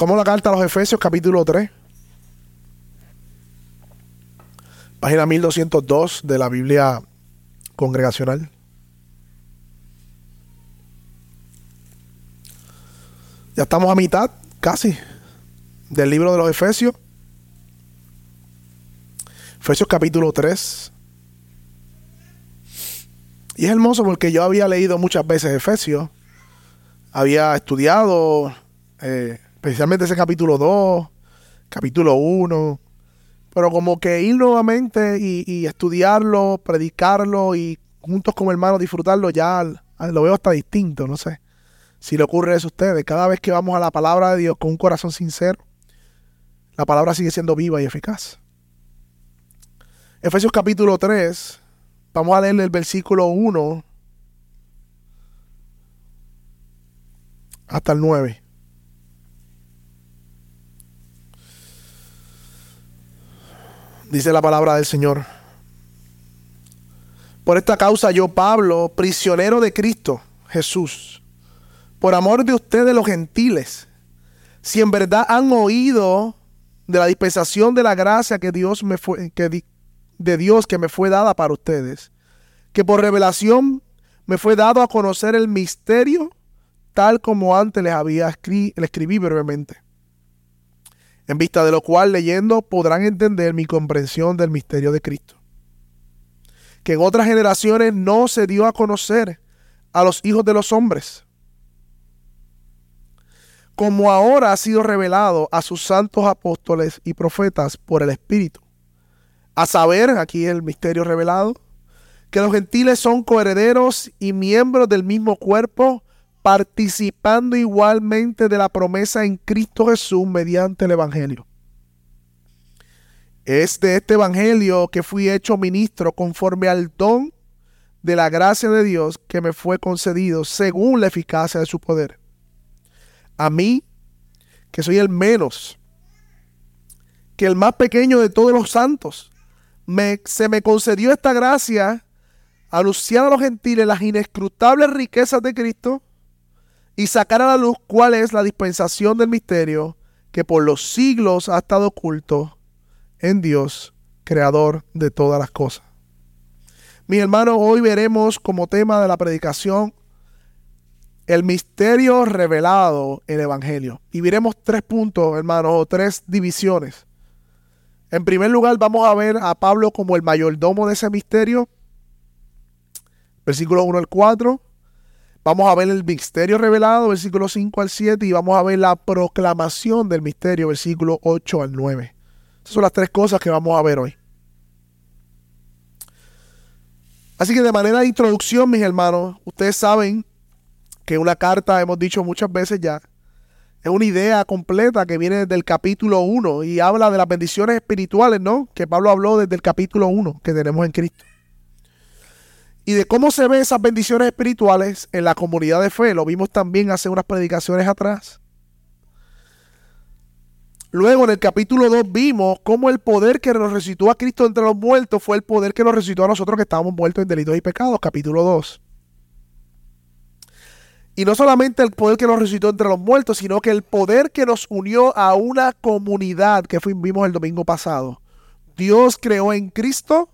Buscamos la carta a los Efesios capítulo 3. Página 1202 de la Biblia congregacional. Ya estamos a mitad, casi, del libro de los Efesios. Efesios capítulo 3. Y es hermoso porque yo había leído muchas veces Efesios. Había estudiado eh, especialmente ese capítulo 2, capítulo 1. Pero como que ir nuevamente y, estudiarlo, predicarlo y juntos como hermanos disfrutarlo, ya lo veo hasta distinto, no sé. Si le ocurre eso a ustedes, cada vez que vamos a la palabra de Dios con un corazón sincero, la palabra sigue siendo viva y eficaz. Efesios capítulo 3, vamos a leer el versículo 1 hasta el 9. Dice la palabra del Señor. Por esta causa yo, Pablo, prisionero de Cristo Jesús, por amor de ustedes los gentiles, si en verdad han oído de la dispensación de la gracia que Dios me fue, que, de Dios que me fue dada para ustedes, que por revelación me fue dado a conocer el misterio tal como antes les había escri le escribí brevemente. En vista de lo cual leyendo podrán entender mi comprensión del misterio de Cristo, que en otras generaciones no se dio a conocer a los hijos de los hombres, como ahora ha sido revelado a sus santos apóstoles y profetas por el Espíritu. A saber, aquí el misterio revelado, que los gentiles son coherederos y miembros del mismo cuerpo, participando igualmente de la promesa en Cristo Jesús mediante el Evangelio. Es de este Evangelio que fui hecho ministro conforme al don de la gracia de Dios que me fue concedido según la eficacia de su poder. A mí, que soy el menos, que el más pequeño de todos los santos, se me concedió esta gracia, anunciar a los gentiles las inescrutables riquezas de Cristo y sacar a la luz cuál es la dispensación del misterio que por los siglos ha estado oculto en Dios, creador de todas las cosas. Mis hermanos, hoy veremos como tema de la predicación el misterio revelado en el Evangelio. Y veremos tres puntos, hermanos, o tres divisiones. En primer lugar, vamos a ver a Pablo como el mayordomo de ese misterio. Versículo 1 al 4. Vamos a ver el misterio revelado, versículo 5 al 7. Y vamos a ver la proclamación del misterio, versículo 8 al 9. Esas son las tres cosas que vamos a ver hoy. Así que de manera de introducción, mis hermanos, ustedes saben que una carta, hemos dicho muchas veces ya, es una idea completa que viene desde el capítulo 1 y habla de las bendiciones espirituales, ¿no? Que Pablo habló desde el capítulo 1 que tenemos en Cristo. Y de cómo se ven esas bendiciones espirituales en la comunidad de fe. Lo vimos también hace unas predicaciones atrás. Luego en el capítulo 2 vimos cómo el poder que nos resucitó a Cristo entre los muertos fue el poder que nos resucitó a nosotros que estábamos muertos en delitos y pecados. Capítulo 2. Y no solamente el poder que nos resucitó entre los muertos, sino que el poder que nos unió a una comunidad que vimos el domingo pasado. Dios creó en Cristo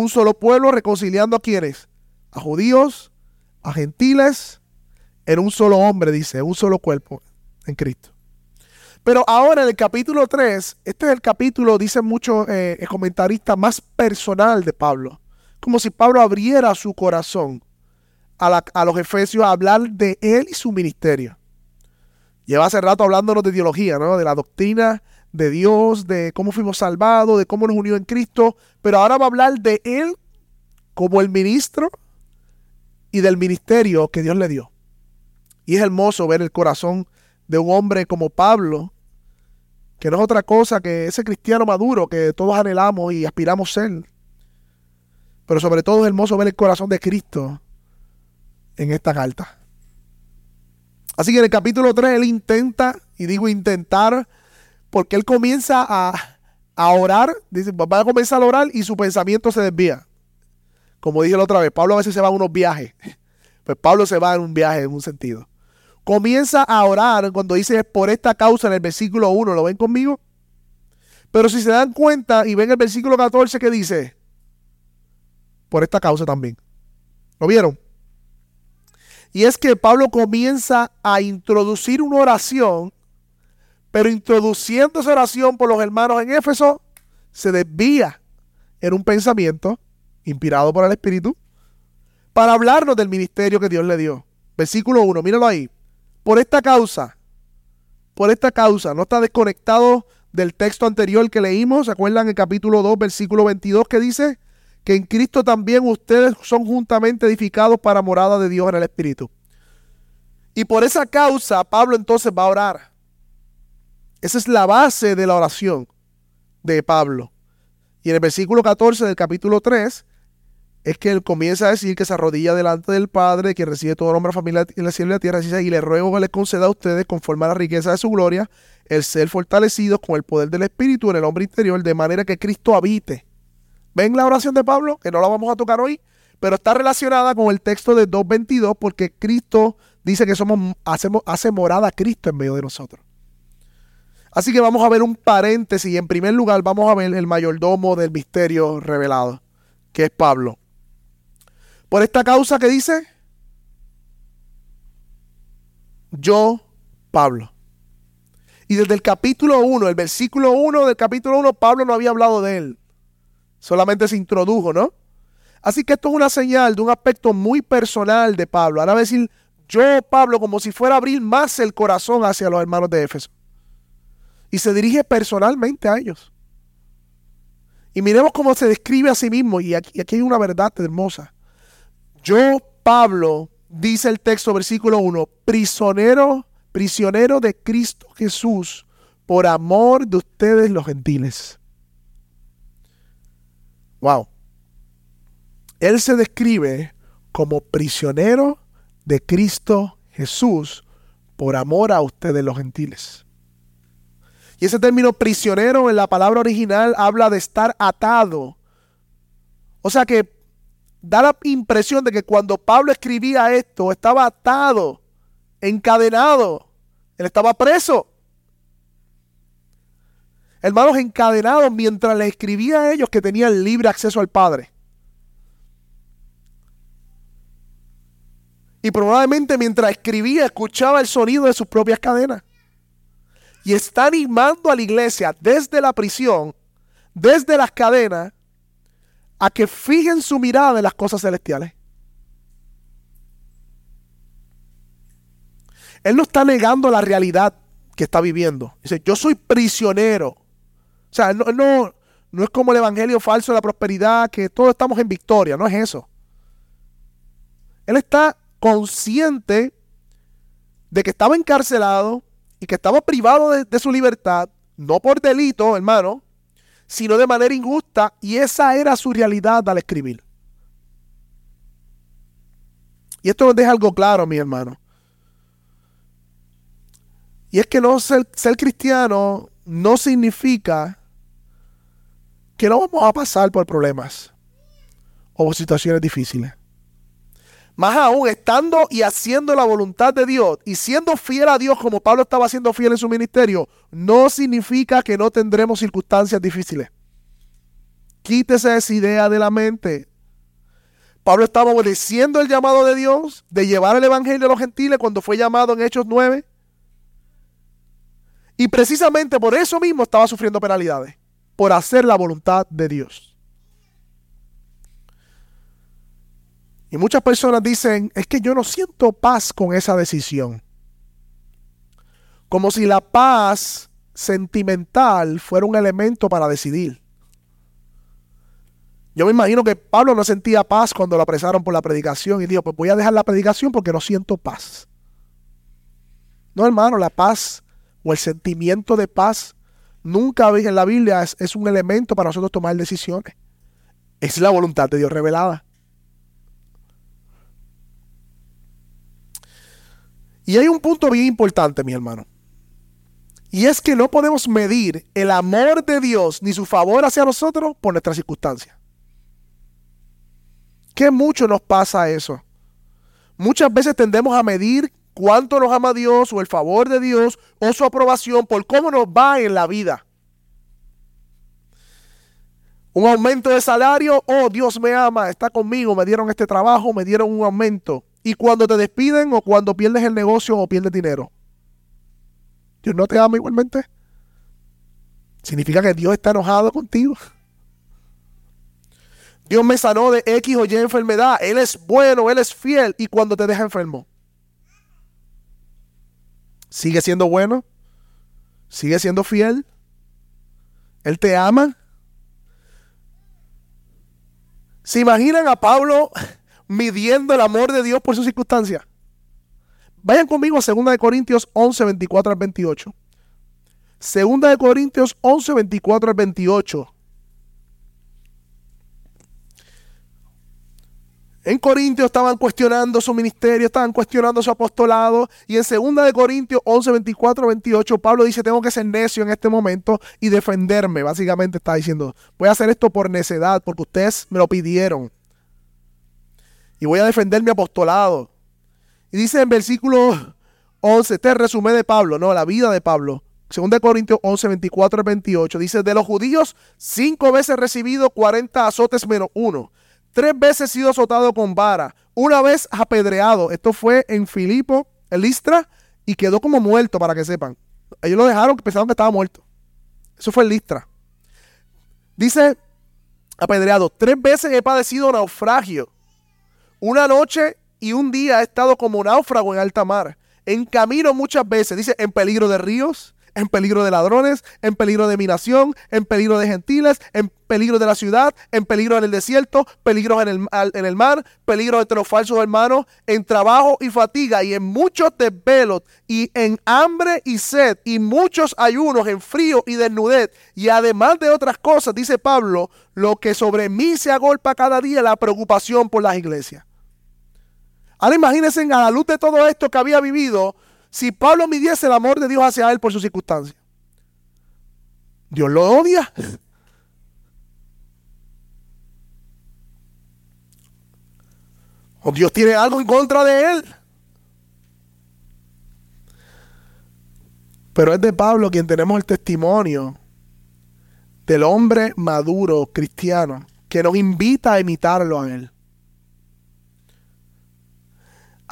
un solo pueblo reconciliando a quienes? A judíos, a gentiles, en un solo hombre, dice, un solo cuerpo en Cristo. Pero ahora en el capítulo 3, este es el capítulo, dicen muchos eh, comentaristas, más personal de Pablo. Como si Pablo abriera su corazón a, los efesios a hablar de él y su ministerio. Lleva hace rato hablándonos de teología, ¿no? De la doctrina de Dios, de cómo fuimos salvados, de cómo nos unió en Cristo, pero ahora va a hablar de él como el ministro y del ministerio que Dios le dio. Y es hermoso ver el corazón de un hombre como Pablo, que no es otra cosa que ese cristiano maduro que todos anhelamos y aspiramos ser. Pero sobre todo es hermoso ver el corazón de Cristo en esta carta. Así que en el capítulo 3 él intenta, y digo intentar, porque él comienza a, a orar, dice, va a comenzar a orar y su pensamiento se desvía. Como dije la otra vez, Pablo a veces se va a unos viajes. Pues Pablo se va en un viaje en un sentido. comienza a orar cuando dice por esta causa en el versículo 1, ¿lo ven conmigo? Pero si se dan cuenta y ven el versículo 14 que dice, por esta causa también. ¿Lo vieron? Y es que Pablo comienza a introducir una oración, pero introduciendo esa oración por los hermanos en Éfeso, se desvía en un pensamiento inspirado por el Espíritu para hablarnos del ministerio que Dios le dio. Versículo 1, míralo ahí. Por esta causa, por esta causa, no está desconectado del texto anterior que leímos, ¿se acuerdan el capítulo 2, versículo 22 que dice? que en Cristo también ustedes son juntamente edificados para morada de Dios en el Espíritu. Y por esa causa Pablo entonces va a orar. Esa es la base de la oración de Pablo. Y en el versículo 14 del capítulo 3 es que él comienza a decir que se arrodilla delante del Padre, que recibe todo nombre familia en la cielo y la tierra, y le ruego que le conceda a ustedes, conforme a la riqueza de su gloria, el ser fortalecidos con el poder del Espíritu en el hombre interior, de manera que Cristo habite ¿Ven la oración de Pablo? Que no la vamos a tocar hoy, pero está relacionada con el texto de 2.22 porque Cristo dice que somos, hacemos, hace morada Cristo en medio de nosotros. Así que vamos a ver un paréntesis y en primer lugar vamos a ver el mayordomo del misterio revelado, que es Pablo. Por esta causa que dice, yo, Pablo. Y desde el capítulo 1, el versículo 1 del capítulo 1, Pablo no había hablado de él solamente se introdujo, ¿no? Así que esto es una señal de un aspecto muy personal de Pablo. Ahora va a decir, yo, Pablo, como si fuera a abrir más el corazón hacia los hermanos de Éfeso. Y se dirige personalmente a ellos. Y miremos cómo se describe a sí mismo. Y aquí, hay una verdad hermosa. Yo, Pablo, dice el texto, versículo 1, prisionero, prisionero de Cristo Jesús, por amor de ustedes los gentiles. Wow. Él se describe como prisionero de Cristo Jesús por amor a ustedes los gentiles. Y ese término prisionero en la palabra original habla de estar atado. O sea que da la impresión de que cuando Pablo escribía esto estaba atado, encadenado, él estaba preso hermanos encadenados mientras le escribía a ellos que tenían libre acceso al Padre. Y probablemente mientras escribía escuchaba el sonido de sus propias cadenas. Y está animando a la iglesia desde la prisión, desde las cadenas, a que fijen su mirada en las cosas celestiales. Él no está negando la realidad que está viviendo. Dice, yo soy prisionero o sea, no, no, no es como el evangelio falso de la prosperidad, que todos estamos en victoria, no es eso. Él está consciente de que estaba encarcelado que estaba privado de, de, su libertad, no por delito, hermano, sino de manera injusta, y esa era su realidad al escribir. Y esto nos deja algo claro, mi hermano. Y es que no ser, ser cristiano no significa que no vamos a pasar por problemas o situaciones difíciles. Más aún, estando y haciendo la voluntad de Dios y siendo fiel a Dios como Pablo estaba siendo fiel en su ministerio, no significa que no tendremos circunstancias difíciles. Quítese esa idea de la mente. Pablo estaba obedeciendo el llamado de Dios de llevar el Evangelio a los gentiles cuando fue llamado en Hechos 9. Y precisamente por eso mismo estaba sufriendo penalidades por hacer la voluntad de Dios. Y muchas personas dicen, es que yo no siento paz con esa decisión. Como si la paz sentimental fuera un elemento para decidir. Yo me imagino que Pablo no sentía paz cuando lo apresaron por la predicación y dijo, pues voy a dejar la predicación porque no siento paz. No, hermano, la paz o el sentimiento de paz nunca en la Biblia es, un elemento para nosotros tomar decisiones. Es la voluntad de Dios revelada. Y hay un punto bien importante, mi hermano. Y es que no podemos medir el amor de Dios ni su favor hacia nosotros por nuestras circunstancias. ¿Qué mucho nos pasa eso? Muchas veces tendemos a medir cuánto nos ama Dios o el favor de Dios o su aprobación por cómo nos va en la vida. Un aumento de salario, oh Dios me ama, está conmigo, me dieron este trabajo, me dieron un aumento. Y cuando te despiden o cuando pierdes el negocio o pierdes dinero. Dios no te ama igualmente. Significa que Dios está enojado contigo. Dios me sanó de X o Y enfermedad. Él es bueno, Él es fiel. Y cuando te deja enfermo, sigue siendo bueno, sigue siendo fiel. Él te ama. ¿Se imaginan a Pablo midiendo el amor de Dios por sus circunstancias? Vayan conmigo a 2 Corintios 11, 24 al 28. 2 Corintios 11, 24 al 28. En Corintios estaban cuestionando su ministerio, estaban cuestionando su apostolado. Y en 2 de Corintios 11, 24, 28, Pablo dice, tengo que ser necio en este momento y defenderme. Básicamente está diciendo, voy a hacer esto por necedad, porque ustedes me lo pidieron. Y voy a defender mi apostolado. Y dice en versículo 11, este resumen de Pablo, no, la vida de Pablo. 2 de Corintios 11, 24 28, dice, de los judíos, cinco veces recibido 40 azotes menos uno Tres veces sido azotado con vara, una vez apedreado. Esto fue en Filipo, en Listra, y quedó como muerto, para que sepan. Ellos lo dejaron, pensaron que estaba muerto. Eso fue en Listra. Dice, apedreado, tres veces he padecido naufragio. Una noche y un día he estado como náufrago en alta mar. En camino muchas veces, dice, en peligro de ríos, en peligro de ladrones, en peligro de minación, en peligro de gentiles, en peligro de la ciudad, en peligro en el desierto, peligro en el, en el mar, peligro entre los falsos hermanos, en trabajo y fatiga y en muchos desvelos y en hambre y sed y muchos ayunos, en frío y desnudez y además de otras cosas, dice Pablo, lo que sobre mí se agolpa cada día la preocupación por las iglesias. Ahora imagínense a la luz de todo esto que había vivido, si Pablo midiese el amor de Dios hacia él por sus circunstancias. Dios lo odia. O Dios tiene algo en contra de él. Pero es de Pablo quien tenemos el testimonio del hombre maduro cristiano que nos invita a imitarlo a él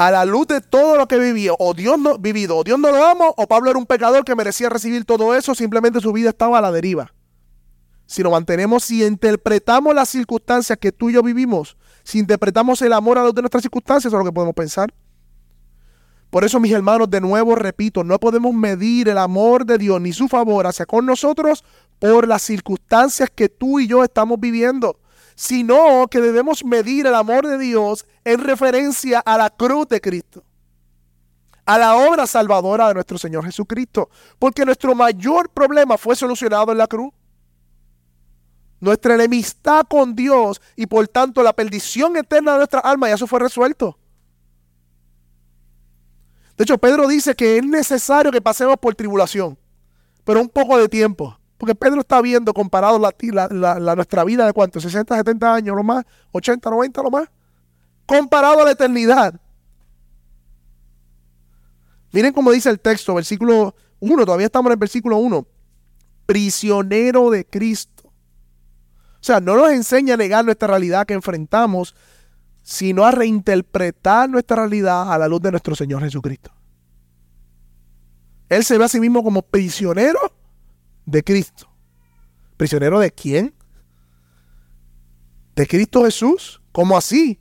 a la luz de todo lo que vivía, o Dios no vivido, o Dios no lo amo, o Pablo era un pecador que merecía recibir todo eso, simplemente su vida estaba a la deriva. Si nos mantenemos, si interpretamos las circunstancias que tú y yo vivimos, si interpretamos el amor a los de nuestras circunstancias, eso es lo que podemos pensar. Por eso, mis hermanos, de nuevo repito, no podemos medir el amor de Dios ni su favor hacia con nosotros por las circunstancias que tú y yo estamos viviendo sino que debemos medir el amor de Dios en referencia a la cruz de Cristo, a la obra salvadora de nuestro Señor Jesucristo, porque nuestro mayor problema fue solucionado en la cruz. Nuestra enemistad con Dios y por tanto la perdición eterna de nuestra alma ya eso fue resuelto. De hecho, Pedro dice que es necesario que pasemos por tribulación, pero un poco de tiempo. Porque Pedro está viendo comparado la, nuestra vida de cuánto, 60, 70 años, lo más, 80, 90, lo más, comparado a la eternidad. Miren cómo dice el texto, versículo 1, todavía estamos en el versículo 1. Prisionero de Cristo. O sea, no nos enseña a negar nuestra realidad que enfrentamos, sino a reinterpretar nuestra realidad a la luz de nuestro Señor Jesucristo. Él se ve a sí mismo como prisionero de Cristo. ¿Prisionero de quién? ¿De Cristo Jesús? ¿Cómo así?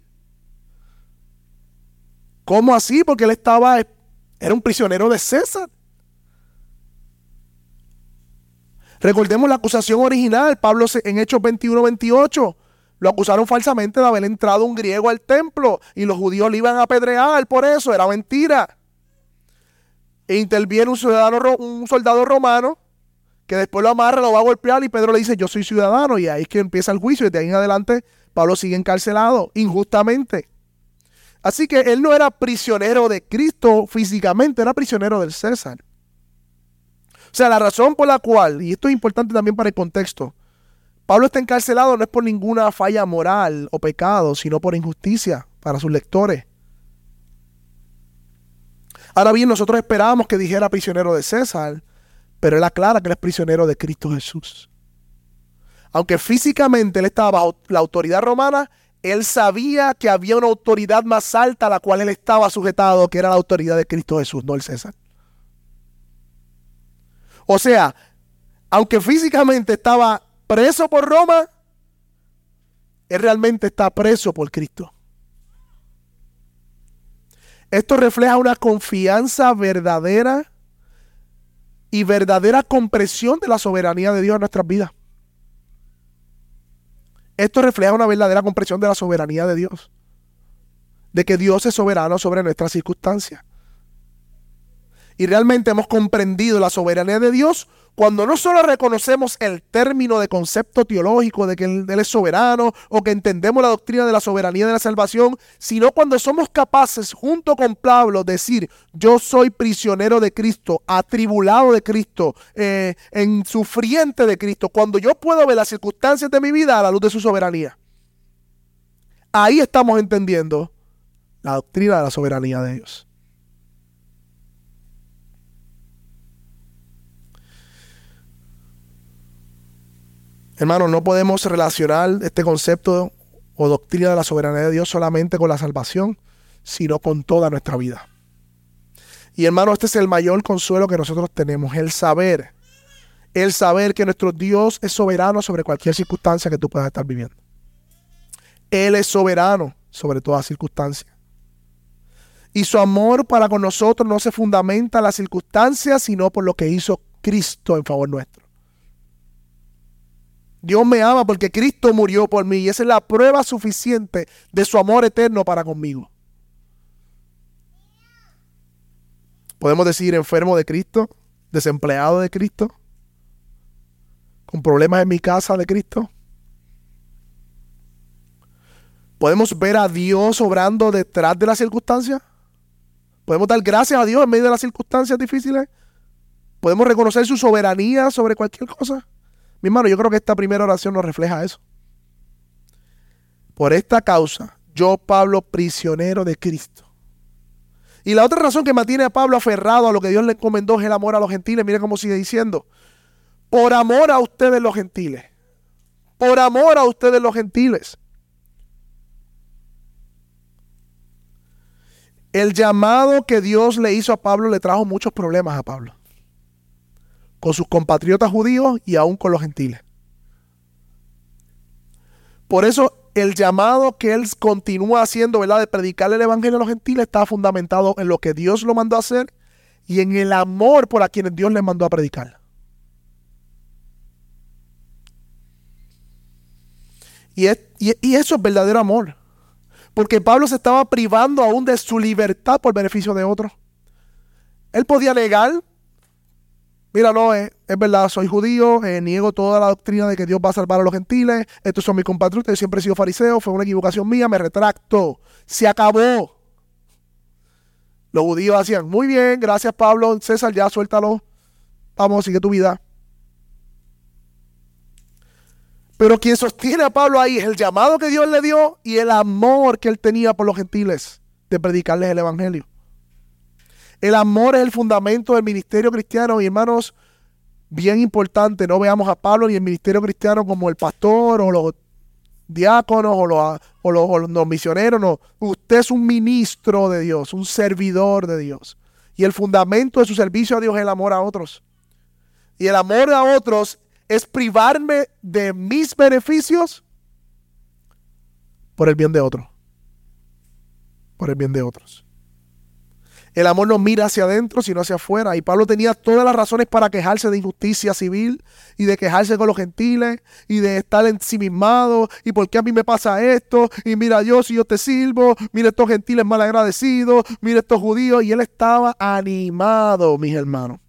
¿Cómo así? Porque él estaba, era un prisionero de César. Recordemos la acusación original, Pablo en Hechos 21-28. Lo acusaron falsamente de haber entrado un griego al templo y los judíos le iban a apedrear por eso, era mentira. E interviene un, ciudadano, un soldado romano que después lo amarra, lo va a golpear y Pedro le dice, yo soy ciudadano y ahí es que empieza el juicio y de ahí en adelante Pablo sigue encarcelado injustamente. Así que él no era prisionero de Cristo físicamente, era prisionero del César. O sea, la razón por la cual, y esto es importante también para el contexto, Pablo está encarcelado no es por ninguna falla moral o pecado, sino por injusticia para sus lectores. Ahora bien, nosotros esperábamos que dijera prisionero de César, pero él aclara que él es prisionero de Cristo Jesús. Aunque físicamente él estaba bajo la autoridad romana, él sabía que había una autoridad más alta a la cual él estaba sujetado, que era la autoridad de Cristo Jesús, no el César. O sea, aunque físicamente estaba preso por Roma, él realmente está preso por Cristo. Esto refleja una confianza verdadera y verdadera comprensión de la soberanía de Dios en nuestras vidas. Esto refleja una verdadera comprensión de la soberanía de Dios. De que Dios es soberano sobre nuestras circunstancias. Y realmente hemos comprendido la soberanía de Dios cuando no solo reconocemos el término de concepto teológico de que Él, es soberano o que entendemos la doctrina de la soberanía de la salvación, sino cuando somos capaces, junto con Pablo, decir, yo soy prisionero de Cristo, atribulado de Cristo, eh, en sufriente de Cristo, cuando yo puedo ver las circunstancias de mi vida a la luz de su soberanía. Ahí estamos entendiendo la doctrina de la soberanía de Dios. Hermanos, no podemos relacionar este concepto o doctrina de la soberanía de Dios solamente con la salvación, sino con toda nuestra vida. Y hermano, este es el mayor consuelo que nosotros tenemos, el saber, el saber que nuestro Dios es soberano sobre cualquier circunstancia que tú puedas estar viviendo. Él es soberano sobre toda circunstancia. Y su amor para con nosotros no se fundamenta en las circunstancias, sino por lo que hizo Cristo en favor nuestro. Dios me ama porque Cristo murió por mí y esa es la prueba suficiente de su amor eterno para conmigo. Podemos decir enfermo de Cristo, desempleado de Cristo, con problemas en mi casa de Cristo. Podemos ver a Dios obrando detrás de las circunstancias. Podemos dar gracias a Dios en medio de las circunstancias difíciles. Podemos reconocer su soberanía sobre cualquier cosa. Mi hermano, yo creo que esta primera oración nos refleja eso. Por esta causa, yo, Pablo, prisionero de Cristo. Y la otra razón que mantiene a Pablo aferrado a lo que Dios le encomendó es el amor a los gentiles. Mire cómo sigue diciendo. Por amor a ustedes los gentiles. Por amor a ustedes los gentiles. El llamado que Dios le hizo a Pablo le trajo muchos problemas a Pablo con sus compatriotas judíos y aún con los gentiles. Por eso el llamado que él continúa haciendo, ¿verdad? De predicarle el evangelio a los gentiles está fundamentado en lo que Dios lo mandó a hacer y en el amor por a quienes Dios le mandó a predicar. Y, y eso es verdadero amor. Porque Pablo se estaba privando aún de su libertad por beneficio de otros. Él podía negar Mira, no, es, es verdad, soy judío, eh, niego toda la doctrina de que Dios va a salvar a los gentiles, estos son mis compatriotas, yo siempre he sido fariseo, fue una equivocación mía, me retracto, se acabó. Los judíos hacían, muy bien, gracias Pablo, César, ya suéltalo, vamos, sigue tu vida. Pero quien sostiene a Pablo ahí es el llamado que Dios le dio y el amor que él tenía por los gentiles de predicarles el Evangelio. El amor es el fundamento del ministerio cristiano y hermanos, bien importante, no veamos a Pablo ni el ministerio cristiano como el pastor o los diáconos o los, los, misioneros, no. Usted es un ministro de Dios, un servidor de Dios. Y el fundamento de su servicio a Dios es el amor a otros. Y el amor a otros es privarme de mis beneficios por el bien de otros. Por el bien de otros. El amor no mira hacia adentro, sino hacia afuera. Y Pablo tenía todas las razones para quejarse de injusticia civil y de quejarse con los gentiles y de estar ensimismado. ¿Y por qué a mí me pasa esto? Y mira yo si yo te sirvo. Mira estos gentiles mal agradecidos. Mira estos judíos. Y él estaba animado, mis hermanos.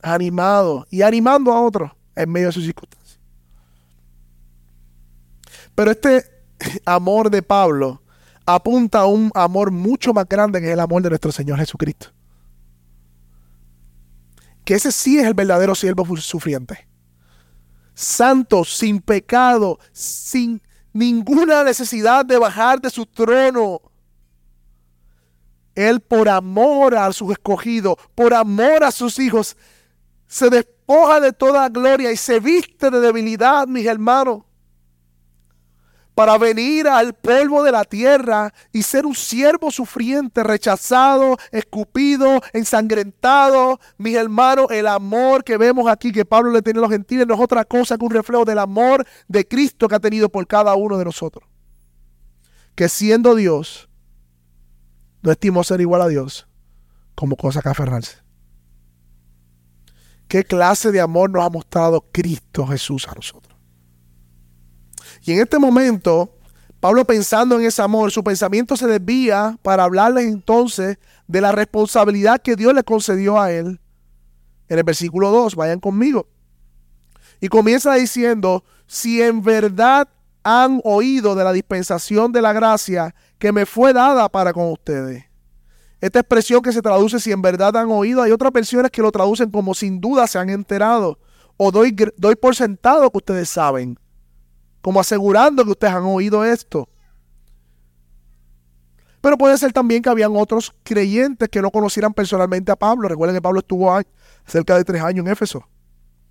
Animado. Y animando a otros en medio de sus circunstancias. Pero este amor de Pablo apunta a un amor mucho más grande que el amor de nuestro Señor Jesucristo. Que ese sí es el verdadero siervo sufriente. Santo, sin pecado, sin ninguna necesidad de bajar de su trono. Él por amor a sus escogidos, por amor a sus hijos, se despoja de toda gloria y se viste de debilidad, mis hermanos para venir al polvo de la tierra y ser un siervo sufriente, rechazado, escupido, ensangrentado. Mis hermanos, el amor que vemos aquí que Pablo le tiene a los gentiles no es otra cosa que un reflejo del amor de Cristo que ha tenido por cada uno de nosotros. Que siendo Dios, no estimó ser igual a Dios como cosa que aferrarse. ¿Qué clase de amor nos ha mostrado Cristo Jesús a nosotros? Y en este momento, Pablo pensando en ese amor, su pensamiento se desvía para hablarles entonces de la responsabilidad que Dios le concedió a él. En el versículo 2, vayan conmigo. Y comienza diciendo, si en verdad han oído de la dispensación de la gracia que me fue dada para con ustedes. Esta expresión que se traduce si en verdad han oído, hay otras versiones que lo traducen como sin duda se han enterado o doy, doy por sentado que ustedes saben como asegurando que ustedes han oído esto. Pero puede ser también que habían otros creyentes que no conocieran personalmente a Pablo. Recuerden que Pablo estuvo cerca de tres años en Éfeso.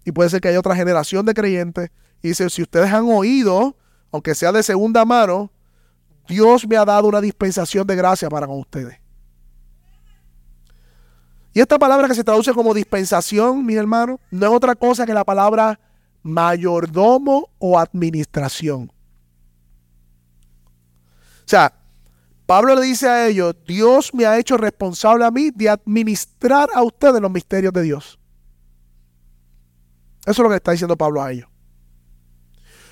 Y puede ser que haya otra generación de creyentes. Y dice, si ustedes han oído, aunque sea de segunda mano, Dios me ha dado una dispensación de gracia para con ustedes. Y esta palabra que se traduce como dispensación, mis hermanos, no es otra cosa que la palabra mayordomo o administración. O sea, Pablo le dice a ellos, Dios me ha hecho responsable a mí de administrar a ustedes los misterios de Dios. Eso es lo que está diciendo Pablo a ellos.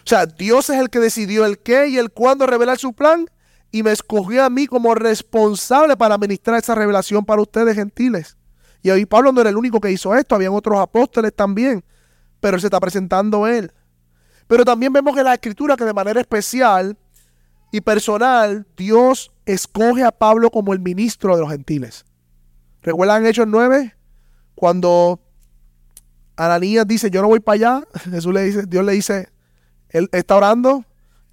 O sea, Dios es el que decidió el qué y el cuándo revelar su plan y me escogió a mí como responsable para administrar esa revelación para ustedes gentiles. Y hoy Pablo no era el único que hizo esto, habían otros apóstoles también pero se está presentando él. Pero también vemos en la escritura que de manera especial y personal, Dios escoge a Pablo como el ministro de los gentiles. ¿Recuerdan Hechos 9? Cuando Ananías dice, yo no voy para allá, Jesús le dice, Dios le dice, él está orando,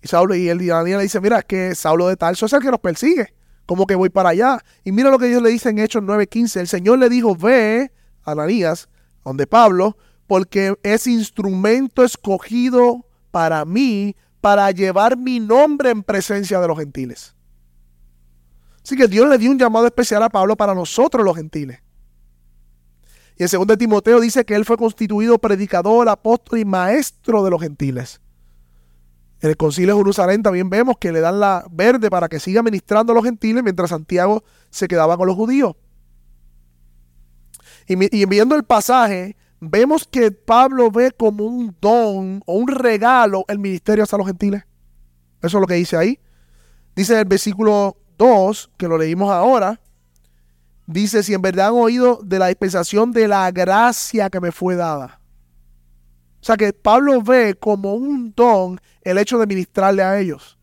y Saulo, y él, Ananías le dice, mira, es que Saulo de Tarso es el que nos persigue, como que voy para allá. Y mira lo que Dios le dice en Hechos 9:15, el Señor le dijo, ve, Ananías, donde Pablo, porque es instrumento escogido para mí para llevar mi nombre en presencia de los gentiles. Así que Dios le dio un llamado especial a Pablo para nosotros los gentiles. Y en 2 Timoteo dice que él fue constituido predicador, apóstol y maestro de los gentiles. En el concilio de Jerusalén también vemos que le dan la verde para que siga ministrando a los gentiles mientras Santiago se quedaba con los judíos. Y, y viendo el pasaje, vemos que Pablo ve como un don o un regalo el ministerio hacia los gentiles. Eso es lo que dice ahí. Dice el versículo 2, que lo leímos ahora, dice, si en verdad han oído de la dispensación de la gracia que me fue dada. O sea que Pablo ve como un don el hecho de ministrarle a ellos.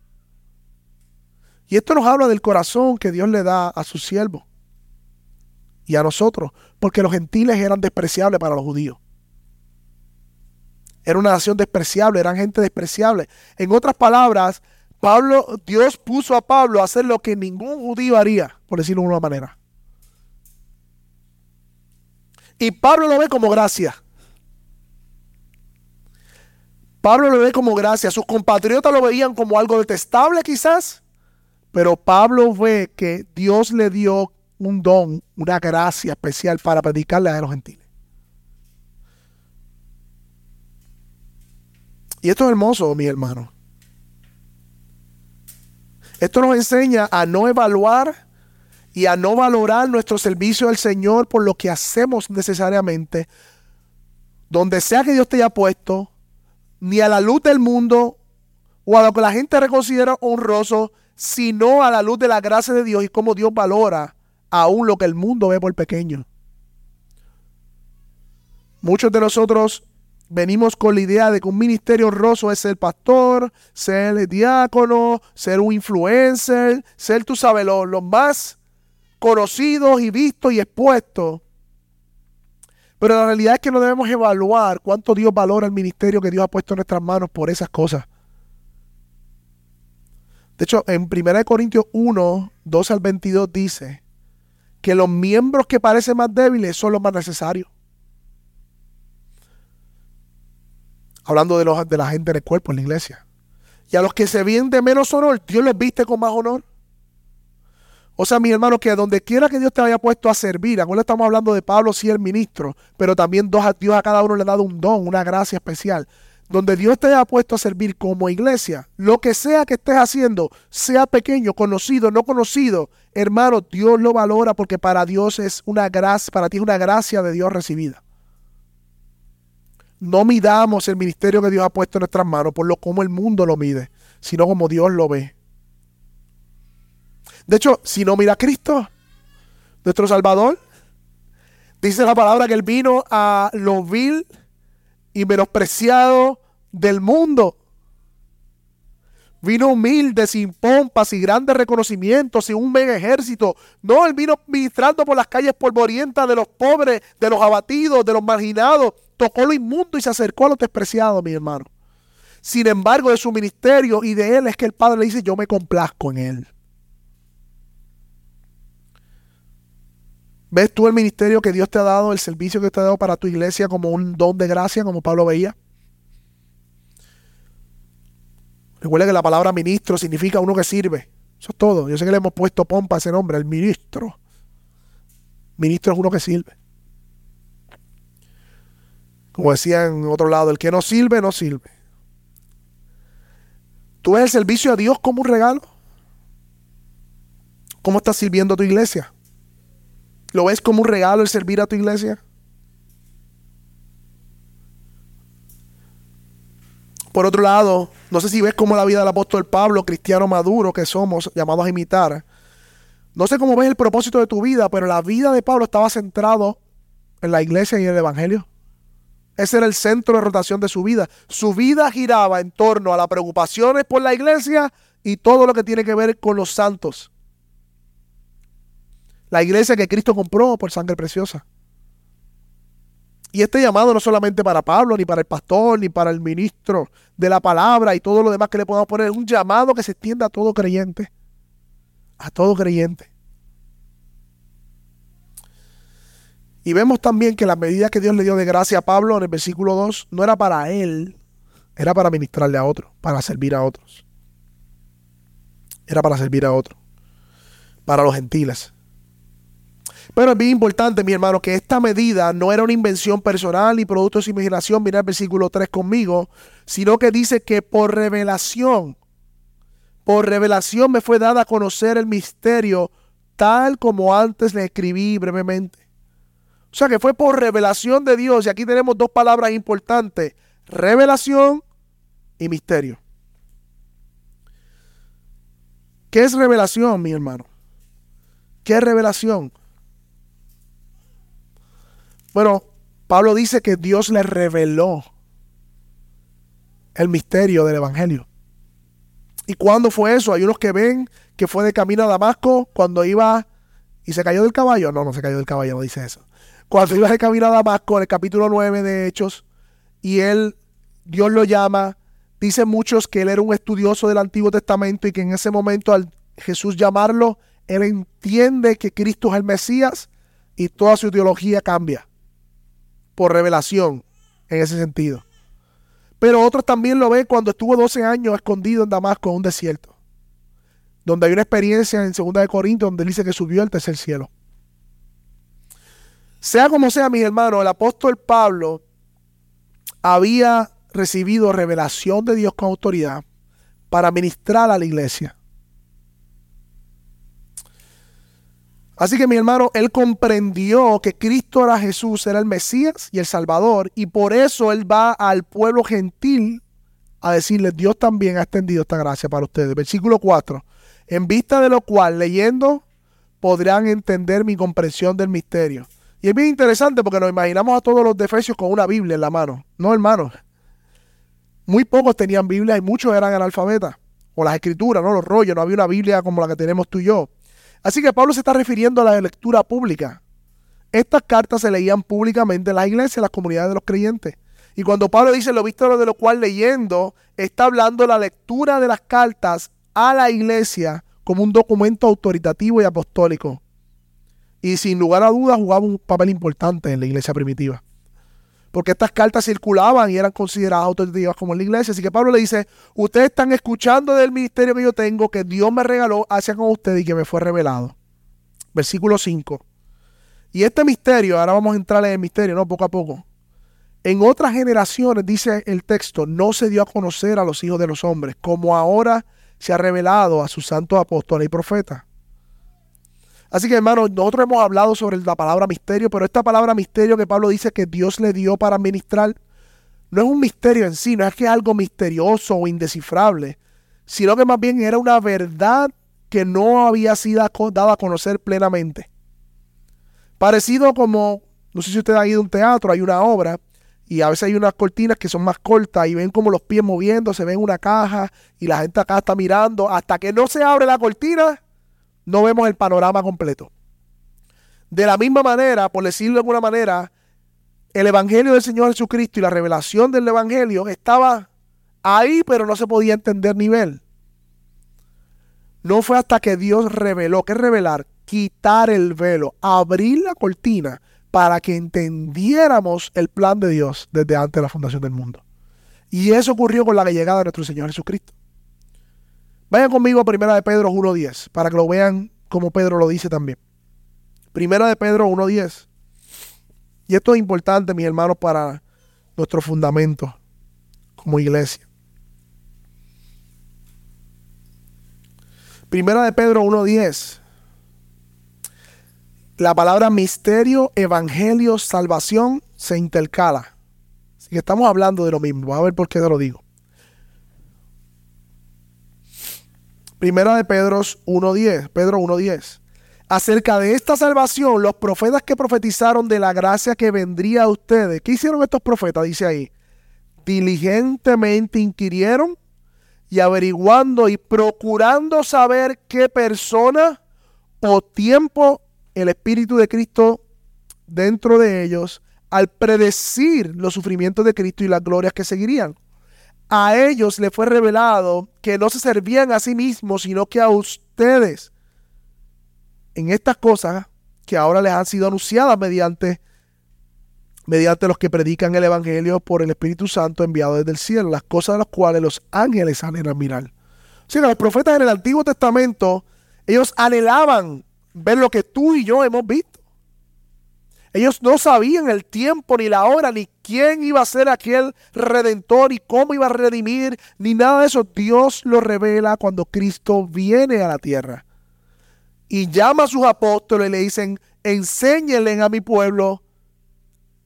Y esto nos habla del corazón que Dios le da a sus siervos y a nosotros, porque los gentiles eran despreciables para los judíos. Era una nación despreciable, eran gente despreciable. En otras palabras, Pablo, Dios puso a Pablo a hacer lo que ningún judío haría, por decirlo de una manera. Y Pablo lo ve como gracia. Pablo lo ve como gracia. Sus compatriotas lo veían como algo detestable quizás. Pero Pablo ve que Dios le dio un don, una gracia especial para predicarle a los gentiles. Y esto es hermoso, mi hermano. Esto nos enseña a no evaluar y a no valorar nuestro servicio al Señor por lo que hacemos necesariamente, donde sea que Dios te haya puesto, ni a la luz del mundo o a lo que la gente reconsidera honroso, sino a la luz de la gracia de Dios y cómo Dios valora aún lo que el mundo ve por pequeño. Muchos de nosotros venimos con la idea de que un ministerio honroso es ser pastor, ser diácono, ser un influencer, ser, tú sabes, los, más conocidos y vistos y expuestos. Pero la realidad es que no debemos evaluar cuánto Dios valora el ministerio que Dios ha puesto en nuestras manos por esas cosas. De hecho, en 1 Corintios 1, 12 al 22 dice, que los miembros que parecen más débiles son los más necesarios. Hablando de, los, de la gente en cuerpo, en la iglesia. Y a los que se ven de menos honor, Dios los viste con más honor. O sea, mi hermano, que donde quiera que Dios te haya puesto a servir, ahora estamos hablando de Pablo, sí, el ministro, pero también Dios a cada uno le ha dado un don, una gracia especial. Donde Dios te haya puesto a servir como iglesia, lo que sea que estés haciendo, sea pequeño, conocido, no conocido, hermano, Dios lo valora porque para Dios es una gracia, para ti es una gracia de Dios recibida. No midamos el ministerio que Dios ha puesto en nuestras manos por lo como el mundo lo mide, sino como Dios lo ve. De hecho, si no mira a Cristo, nuestro Salvador, dice la palabra que Él vino a lo vil y menospreciado del mundo. Vino humilde, sin pompas y grandes reconocimientos, sin un mega ejército. No, Él vino ministrando por las calles polvorientas de los pobres, de los abatidos, de los marginados. Tocó lo inmundo y se acercó a los despreciados, mi hermano. Sin embargo, de su ministerio y de Él es que el Padre le dice, yo me complazco en Él. ¿Ves tú el ministerio que Dios te ha dado, el servicio que te ha dado para tu iglesia como un don de gracia, como Pablo veía? Recuerda que la palabra ministro significa uno que sirve. Eso es todo. Yo sé que le hemos puesto pompa a ese nombre, el ministro. Ministro es uno que sirve. Como decía en otro lado, el que no sirve, no sirve. ¿Tú ves el servicio a Dios como un regalo? ¿Cómo estás sirviendo a tu iglesia? ¿Lo ves como un regalo el servir a tu iglesia? Por otro lado, no sé si ves como la vida del apóstol Pablo, cristiano maduro que somos, llamados a imitar. No sé cómo ves el propósito de tu vida, pero la vida de Pablo estaba centrado en la iglesia y en el evangelio. Ese era el centro de rotación de su vida. Su vida giraba en torno a las preocupaciones por la iglesia y todo lo que tiene que ver con los santos. La iglesia que Cristo compró por sangre preciosa. Y este llamado no solamente para Pablo, ni para el pastor, ni para el ministro de la palabra y todo lo demás que le podamos poner, es un llamado que se extienda a todo creyente. A todo creyente. Y vemos también que la medida que Dios le dio de gracia a Pablo en el versículo 2 no era para él, era para ministrarle a otros, para servir a otros. Era para servir a otros, para los gentiles. Pero es bien importante, mi hermano, que esta medida no era una invención personal ni producto de su imaginación, mira el versículo 3 conmigo, sino que dice que por revelación, por revelación me fue dada a conocer el misterio tal como antes le escribí brevemente. O sea que fue por revelación de Dios, y aquí tenemos dos palabras importantes, revelación y misterio. ¿Qué es revelación, mi hermano? ¿Qué es revelación? Bueno, Pablo dice que Dios le reveló el misterio del Evangelio. ¿Y cuándo fue eso? Hay unos que ven que fue de camino a Damasco cuando iba y se cayó del caballo. No, no se cayó del caballo, no dice eso. Cuando iba de camino a Damasco, en el capítulo 9 de Hechos, y él, Dios lo llama, dicen muchos que él era un estudioso del Antiguo Testamento y que en ese momento al Jesús llamarlo, él entiende que Cristo es el Mesías y toda su ideología cambia por revelación en ese sentido. Pero otros también lo ven cuando estuvo 12 años escondido en Damasco, en un desierto. Donde hay una experiencia en 2 de Corintios donde dice que subió al tercer cielo. Sea como sea, mis hermanos, el apóstol Pablo había recibido revelación de Dios con autoridad para ministrar a la iglesia. Así que mi hermano, él comprendió que Cristo era Jesús, era el Mesías y el Salvador, y por eso él va al pueblo gentil a decirle, Dios también ha extendido esta gracia para ustedes. Versículo 4, en vista de lo cual, leyendo, podrán entender mi comprensión del misterio. Y es bien interesante porque nos imaginamos a todos los de Efesios con una Biblia en la mano. No, hermano. Muy pocos tenían Biblia y muchos eran analfabetas. O las escrituras, no los rollos. No había una Biblia como la que tenemos tú y yo. Así que Pablo se está refiriendo a la lectura pública. Estas cartas se leían públicamente en las iglesias, en las comunidades de los creyentes. Y cuando Pablo dice lo visto de lo cual leyendo, está hablando de la lectura de las cartas a la iglesia como un documento autoritativo y apostólico. y sin lugar a dudas jugaba un papel importante en la iglesia primitiva. Porque estas cartas circulaban y eran consideradas autoritativas como en la iglesia. Así que Pablo le dice, ustedes están escuchando del ministerio que yo tengo, que Dios me regaló hacia con ustedes y que me fue revelado. Versículo 5. Y este misterio, ahora vamos a entrar en el misterio, ¿no? Poco a poco. En otras generaciones, dice el texto, no se dio a conocer a los hijos de los hombres, como ahora se ha revelado a sus santos apóstoles y profetas. Así que hermanos, nosotros hemos hablado sobre la palabra misterio, pero esta palabra misterio que Pablo dice que Dios le dio para ministrar, no es un misterio en sí, no es que es algo misterioso o indescifrable, sino que más bien era una verdad que no había sido dada a conocer plenamente. Parecido como, no sé si usted ha ido a un teatro, hay una obra y a veces hay unas cortinas que son más cortas y ven como los pies moviéndose, ven una caja y la gente acá está mirando. Hasta que no se abre la cortina, no vemos el panorama completo. De la misma manera, por decirlo de alguna manera, el Evangelio del Señor Jesucristo y la revelación del Evangelio estaba ahí, pero no se podía entender ni ver. No fue hasta que Dios reveló, ¿qué revelar? Quitar el velo, abrir la cortina para que entendiéramos el plan de Dios desde antes de la fundación del mundo. Y eso ocurrió con la llegada de nuestro Señor Jesucristo. Vayan conmigo a Primera de Pedro 1.10 para que lo vean como Pedro lo dice también. Primera de Pedro 1.10. Y esto es importante, mis hermanos, para nuestro fundamento como iglesia. Primera de Pedro 1.10 la palabra misterio, evangelio, salvación se intercala. Así que estamos hablando de lo mismo. Vamos a ver por qué te lo digo. Primera de Pedro 1.10. Pedro 1.10. Acerca de esta salvación, los profetas que profetizaron de la gracia que vendría a ustedes. ¿Qué hicieron estos profetas? Dice ahí. Diligentemente inquirieron y averiguando y procurando saber qué persona o tiempo el Espíritu de Cristo dentro de ellos al predecir los sufrimientos de Cristo y las glorias que seguirían. A ellos le fue revelado que no se servían a sí mismos, sino que a ustedes en estas cosas que ahora les han sido anunciadas mediante mediante los que predican el evangelio por el Espíritu Santo enviado desde el cielo, las cosas de las cuales los ángeles anhelan mirar. O sea, los profetas en el Antiguo Testamento, ellos anhelaban ver lo que tú y yo hemos visto. Ellos no sabían el tiempo, ni la hora, ni quién iba a ser aquel redentor, y cómo iba a redimir, ni nada de eso. Dios lo revela cuando Cristo viene a la tierra. Y llama a sus apóstoles y le dicen, enséñenle a mi pueblo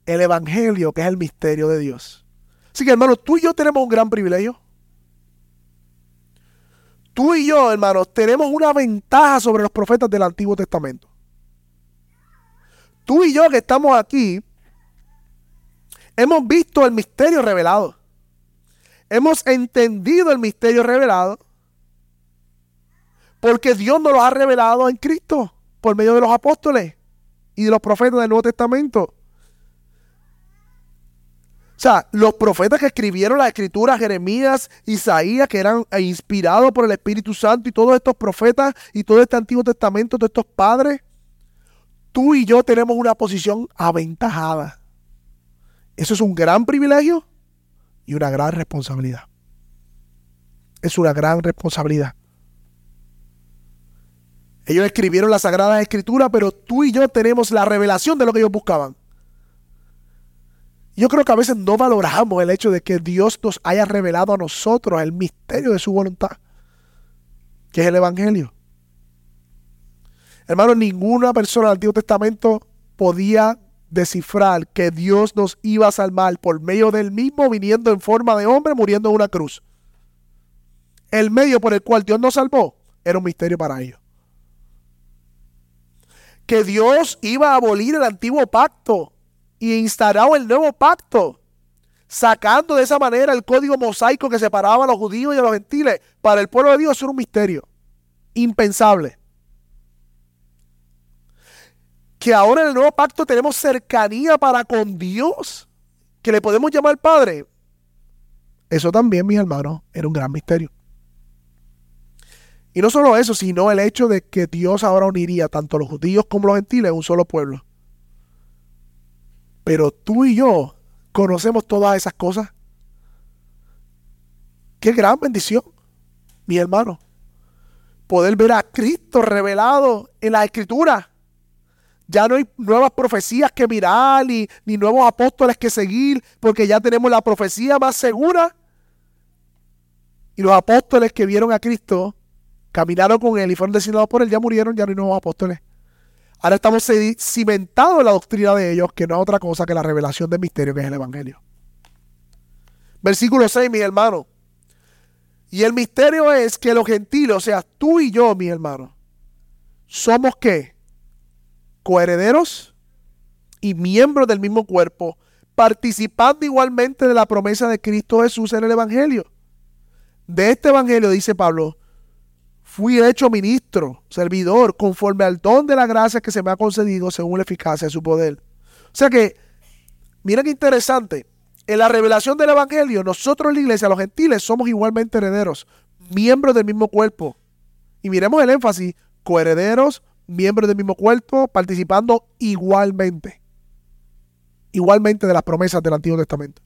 el Evangelio, que es el misterio de Dios. Así que hermano, tú y yo tenemos un gran privilegio. Tú y yo, hermanos, tenemos una ventaja sobre los profetas del Antiguo Testamento. Tú y yo que estamos aquí, hemos visto el misterio revelado. Hemos entendido el misterio revelado. Porque Dios nos lo ha revelado en Cristo por medio de los apóstoles y de los profetas del Nuevo Testamento. O sea, los profetas que escribieron las escrituras, Jeremías, Isaías, que eran inspirados por el Espíritu Santo y todos estos profetas y todo este Antiguo Testamento, todos estos padres, tú y yo tenemos una posición aventajada. Eso es un gran privilegio y una gran responsabilidad. Es una gran responsabilidad. Ellos escribieron las Sagradas Escrituras, pero tú y yo tenemos la revelación de lo que ellos buscaban. Yo creo que a veces no valoramos el hecho de que Dios nos haya revelado a nosotros el misterio de su voluntad, que es el Evangelio. Hermano, ninguna persona del Antiguo Testamento podía descifrar que Dios nos iba a salvar por medio del mismo viniendo en forma de hombre, muriendo en una cruz. El medio por el cual Dios nos salvó era un misterio para ellos. Que Dios iba a abolir el antiguo pacto y instaurado el nuevo pacto, sacando de esa manera el código mosaico que separaba a los judíos y a los gentiles. Para el pueblo de Dios es un misterio impensable. Que ahora en el nuevo pacto tenemos cercanía para con Dios, que le podemos llamar Padre. Eso también, mis hermanos, era un gran misterio. Y no solo eso, sino el hecho de que Dios ahora uniría tanto los judíos como los gentiles en un solo pueblo. Pero tú y yo conocemos todas esas cosas. Qué gran bendición, mi hermano. Poder ver a Cristo revelado en la escritura. Ya no hay nuevas profecías que mirar, ni, nuevos apóstoles que seguir, porque ya tenemos la profecía más segura. Y los apóstoles que vieron a Cristo, caminaron con él y fueron designados por él, ya murieron, ya no hay nuevos apóstoles. Ahora estamos cimentados en la doctrina de ellos, que no es otra cosa que la revelación del misterio que es el Evangelio. Versículo 6, mi hermano. Y el misterio es que los gentiles, o sea, tú y yo, mi hermano, somos qué? Coherederos y miembros del mismo cuerpo, participando igualmente de la promesa de Cristo Jesús en el Evangelio. De este Evangelio, dice Pablo, fui hecho ministro, servidor, conforme al don de la gracia que se me ha concedido según la eficacia de su poder. O sea que, mira qué interesante, en la revelación del Evangelio, nosotros la iglesia, los gentiles, somos igualmente herederos, miembros del mismo cuerpo. Y miremos el énfasis, coherederos, miembros del mismo cuerpo, participando igualmente. Igualmente de las promesas del Antiguo Testamento.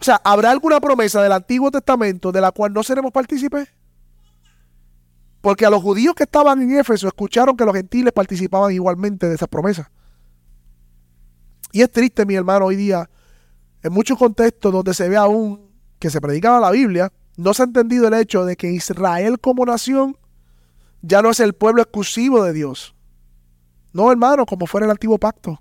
O sea, ¿habrá alguna promesa del Antiguo Testamento de la cual no seremos partícipes? Porque a los judíos que estaban en Éfeso escucharon que los gentiles participaban igualmente de esa promesa. Y es triste, mi hermano, hoy día, en muchos contextos donde se ve aún que se predicaba la Biblia, no se ha entendido el hecho de que Israel como nación ya no es el pueblo exclusivo de Dios. No, hermano, como fuera el antiguo pacto.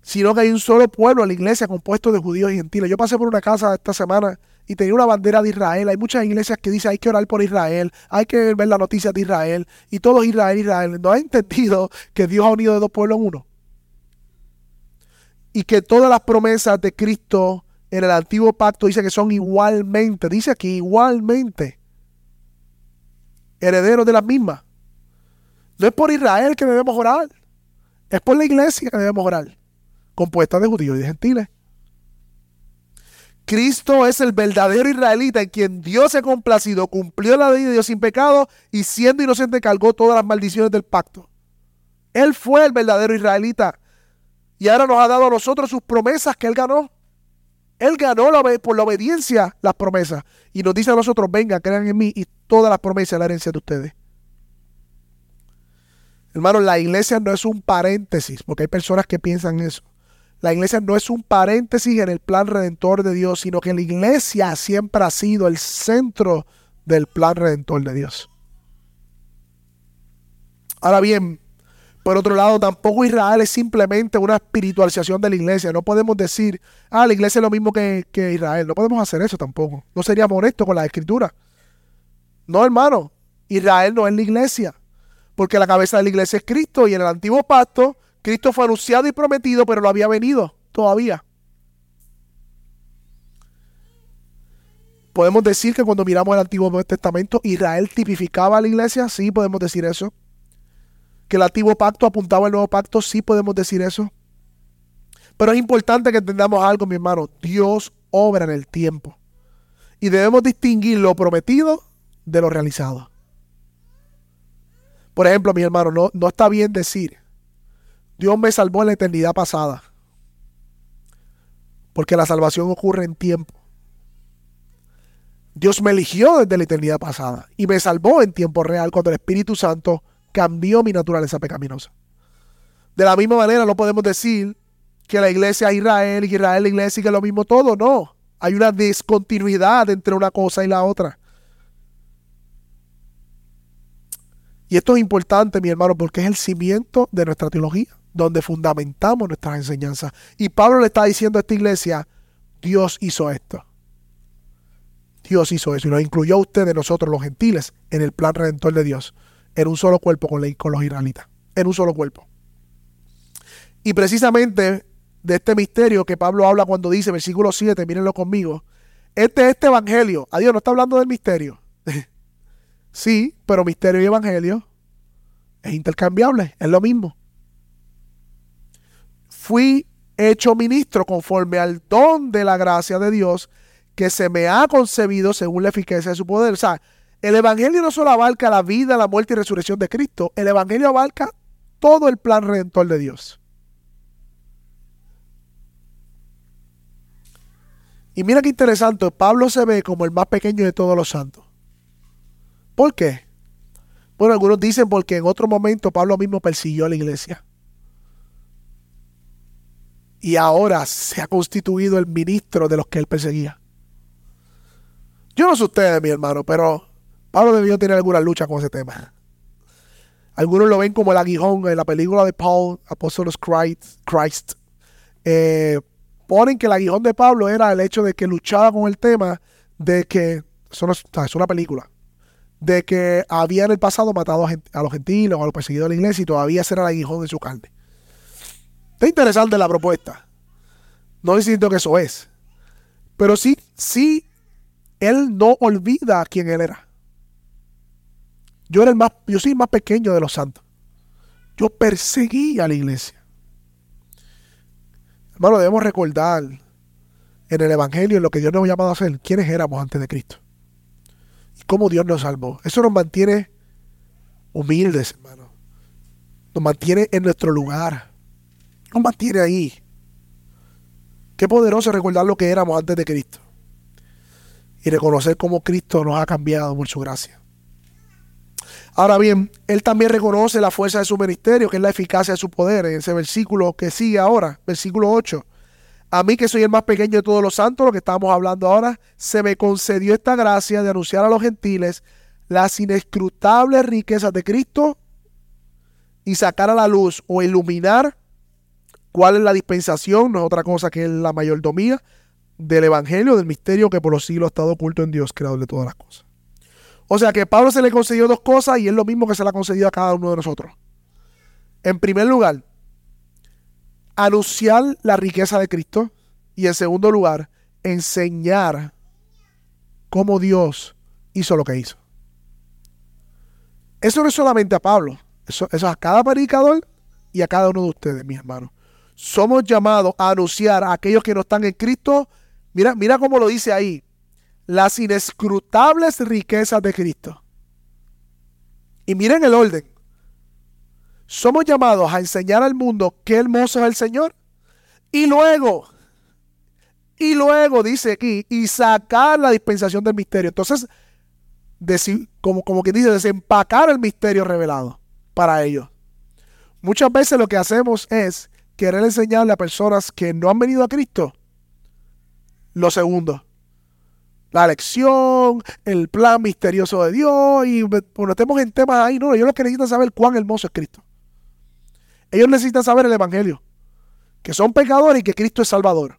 Sino que hay un solo pueblo la iglesia compuesto de judíos y gentiles. Yo pasé por una casa esta semana y tenía una bandera de Israel. Hay muchas iglesias que dicen hay que orar por Israel, hay que ver las noticias de Israel y todo Israel, Israel. No ha entendido que Dios ha unido de dos pueblos en uno. Y que todas las promesas de Cristo en el antiguo pacto dice que son igualmente, dice aquí igualmente, herederos de las mismas. No es por Israel que debemos orar, es por la iglesia que debemos orar, compuesta de judíos y de gentiles. Cristo es el verdadero israelita en quien Dios se ha complacido, cumplió la ley de Dios sin pecado y siendo inocente cargó todas las maldiciones del pacto. Él fue el verdadero israelita y ahora nos ha dado a nosotros sus promesas que Él ganó. Él ganó por la obediencia las promesas y nos dice a nosotros, vengan, crean en mí y todas las promesas la herencia de ustedes. Hermano, la iglesia no es un paréntesis, porque hay personas que piensan eso. La iglesia no es un paréntesis en el plan redentor de Dios, sino que la iglesia siempre ha sido el centro del plan redentor de Dios. Ahora bien, por otro lado, tampoco Israel es simplemente una espiritualización de la iglesia. No podemos decir, ah, la iglesia es lo mismo que, Israel. No podemos hacer eso tampoco. No seríamos honestos con la escritura. No, hermano. Israel no es la iglesia. Porque la cabeza de la iglesia es Cristo y en el antiguo pacto Cristo fue anunciado y prometido, pero no había venido todavía. Podemos decir que cuando miramos el Antiguo Testamento, Israel tipificaba a la iglesia, sí podemos decir eso. Que el antiguo pacto apuntaba al nuevo pacto, sí podemos decir eso. Pero es importante que entendamos algo, mi hermano. Dios obra en el tiempo. Y debemos distinguir lo prometido de lo realizado. Por ejemplo, mi hermano, no, no está bien decir Dios me salvó en la eternidad pasada. Porque la salvación ocurre en tiempo. Dios me eligió desde la eternidad pasada y me salvó en tiempo real cuando el Espíritu Santo cambió mi naturaleza pecaminosa. De la misma manera no podemos decir que la iglesia es Israel y que Israel es la iglesia y que es lo mismo todo. No, hay una discontinuidad entre una cosa y la otra. Y esto es importante, mi hermano, porque es el cimiento de nuestra teología donde fundamentamos nuestras enseñanzas. Y Pablo le está diciendo a esta iglesia, Dios hizo esto. Dios hizo eso y nos incluyó a ustedes, nosotros los gentiles, en el plan redentor de Dios, en un solo cuerpo con, los israelitas, en un solo cuerpo. Y precisamente de este misterio que Pablo habla cuando dice, versículo 7, mírenlo conmigo, este es este evangelio. Adiós, no está hablando del misterio. sí, pero misterio y evangelio es intercambiable, es lo mismo fui hecho ministro conforme al don de la gracia de Dios que se me ha concebido según la eficacia de su poder. O sea, El Evangelio no solo abarca la vida, la muerte y resurrección de Cristo, el Evangelio abarca todo el plan redentor de Dios. Y mira qué interesante, Pablo se ve como el más pequeño de todos los santos. ¿Por qué? Bueno, algunos dicen porque en otro momento Pablo mismo persiguió a la iglesia. Y ahora se ha constituido el ministro de los que él perseguía. Yo no sé ustedes, mi hermano, pero Pablo debió tener alguna lucha con ese tema. Algunos lo ven como el aguijón en la película de Paul, Apóstolos Christ. Christ. Eh, ponen que el aguijón de Pablo era el hecho de que luchaba con el tema de que, eso es una película, de que había en el pasado matado a, los gentiles o a los perseguidos de la iglesia y todavía ese era el aguijón de su carne. Está interesante la propuesta. No diciendo que eso es. Pero sí, sí, él no olvida quién él era. Yo era el más, yo soy el más pequeño de los santos. Yo perseguí a la iglesia. Hermano, debemos recordar en el Evangelio, en lo que Dios nos ha llamado a hacer, quiénes éramos antes de Cristo. Y cómo Dios nos salvó. Eso nos mantiene humildes, hermano. Nos mantiene en nuestro lugar. Nos mantiene ahí. Qué poderoso recordar lo que éramos antes de Cristo. Y reconocer cómo Cristo nos ha cambiado por su gracia. Ahora bien, él también reconoce la fuerza de su ministerio, que es la eficacia de su poder, en ese versículo que sigue ahora, versículo 8. A mí que soy el más pequeño de todos los santos, lo que estamos hablando ahora, se me concedió esta gracia de anunciar a los gentiles las inescrutables riquezas de Cristo y sacar a la luz o iluminar cuál es la dispensación, no es otra cosa que la mayordomía del Evangelio, del misterio que por los siglos ha estado oculto en Dios, creador de todas las cosas. O sea que Pablo se le concedió dos cosas y es lo mismo que se le ha concedido a cada uno de nosotros. En primer lugar, anunciar la riqueza de Cristo. Y en segundo lugar, enseñar cómo Dios hizo lo que hizo. Eso no es solamente a Pablo, eso, es a cada predicador y a cada uno de ustedes, mis hermanos. Somos llamados a anunciar a aquellos que no están en Cristo. Mira, mira cómo lo dice ahí las inescrutables riquezas de Cristo. Y miren el orden. Somos llamados a enseñar al mundo qué hermoso es el Señor. Y luego, y luego dice aquí, y sacar la dispensación del misterio. Entonces, como, como que dice, desempacar el misterio revelado para ellos. Muchas veces lo que hacemos es querer enseñarle a personas que no han venido a Cristo lo segundo la lección, el plan misterioso de Dios y bueno, estemos en temas ahí, no, ellos lo que necesitan saber cuán hermoso es Cristo. Ellos necesitan saber el Evangelio, que son pecadores y que Cristo es Salvador.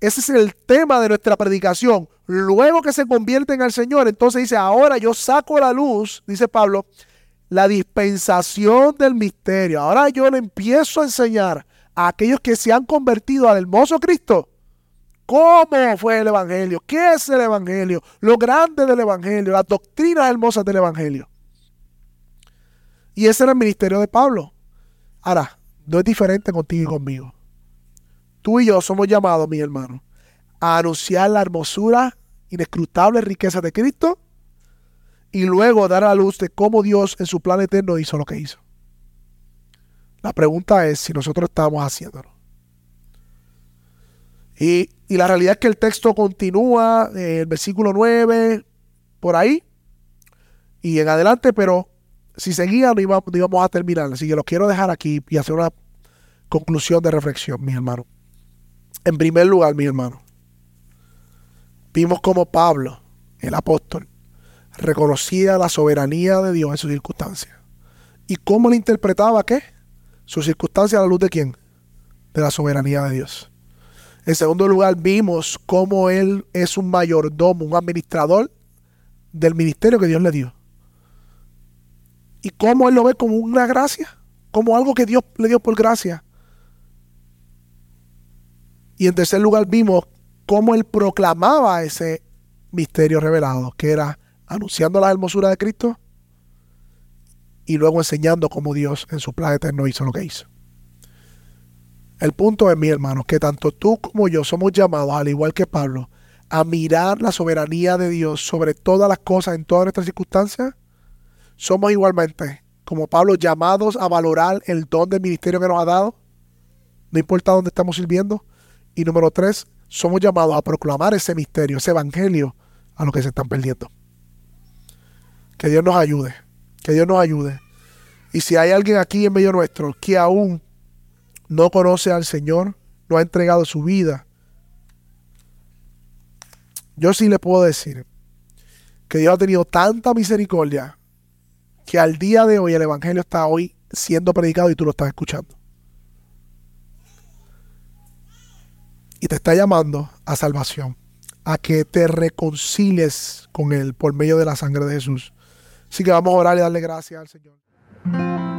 Ese es el tema de nuestra predicación. Luego que se convierten al Señor, entonces dice, ahora yo saco la luz, dice Pablo, la dispensación del misterio. Ahora yo le empiezo a enseñar a aquellos que se han convertido al hermoso Cristo cómo fue el Evangelio, qué es el Evangelio, lo grande del Evangelio, las doctrinas hermosas del Evangelio. Y ese era el ministerio de Pablo. Ahora, no es diferente contigo y conmigo. Tú y yo somos llamados, mi hermano, a anunciar la hermosura, inescrutable riqueza de Cristo y luego dar a la luz de cómo Dios en su plan eterno hizo lo que hizo. La pregunta es si nosotros estamos haciéndolo. Y, la realidad es que el texto continúa, eh, el versículo 9, por ahí, y en adelante, pero si seguía no íbamos, a terminar. Así que lo quiero dejar aquí y hacer una conclusión de reflexión, mis hermanos. En primer lugar, mi hermano, vimos como Pablo, el apóstol, reconocía la soberanía de Dios en sus circunstancias. ¿Y cómo le interpretaba qué? Sus circunstancias a la luz de quién? De la soberanía de Dios. En segundo lugar, vimos cómo él es un mayordomo, un administrador del ministerio que Dios le dio. Y cómo él lo ve como una gracia, como algo que Dios le dio por gracia. Y en tercer lugar, vimos cómo él proclamaba ese misterio revelado, que era anunciando la hermosura de Cristo y luego enseñando cómo Dios en su plan eterno hizo lo que hizo. El punto es, mi hermano, que tanto tú como yo somos llamados, al igual que Pablo, a mirar la soberanía de Dios sobre todas las cosas en todas nuestras circunstancias, somos igualmente, como Pablo, llamados a valorar el don del ministerio que nos ha dado, no importa dónde estamos sirviendo. Y número tres, somos llamados a proclamar ese misterio, ese evangelio a los que se están perdiendo. Que Dios nos ayude, que Dios nos ayude. Y si hay alguien aquí en medio nuestro que aún no conoce al Señor, no ha entregado su vida, yo sí le puedo decir que Dios ha tenido tanta misericordia que al día de hoy el Evangelio está hoy siendo predicado y tú lo estás escuchando. Y te está llamando a salvación, a que te reconcilies con Él por medio de la sangre de Jesús. Así que vamos a orar y darle gracias al Señor.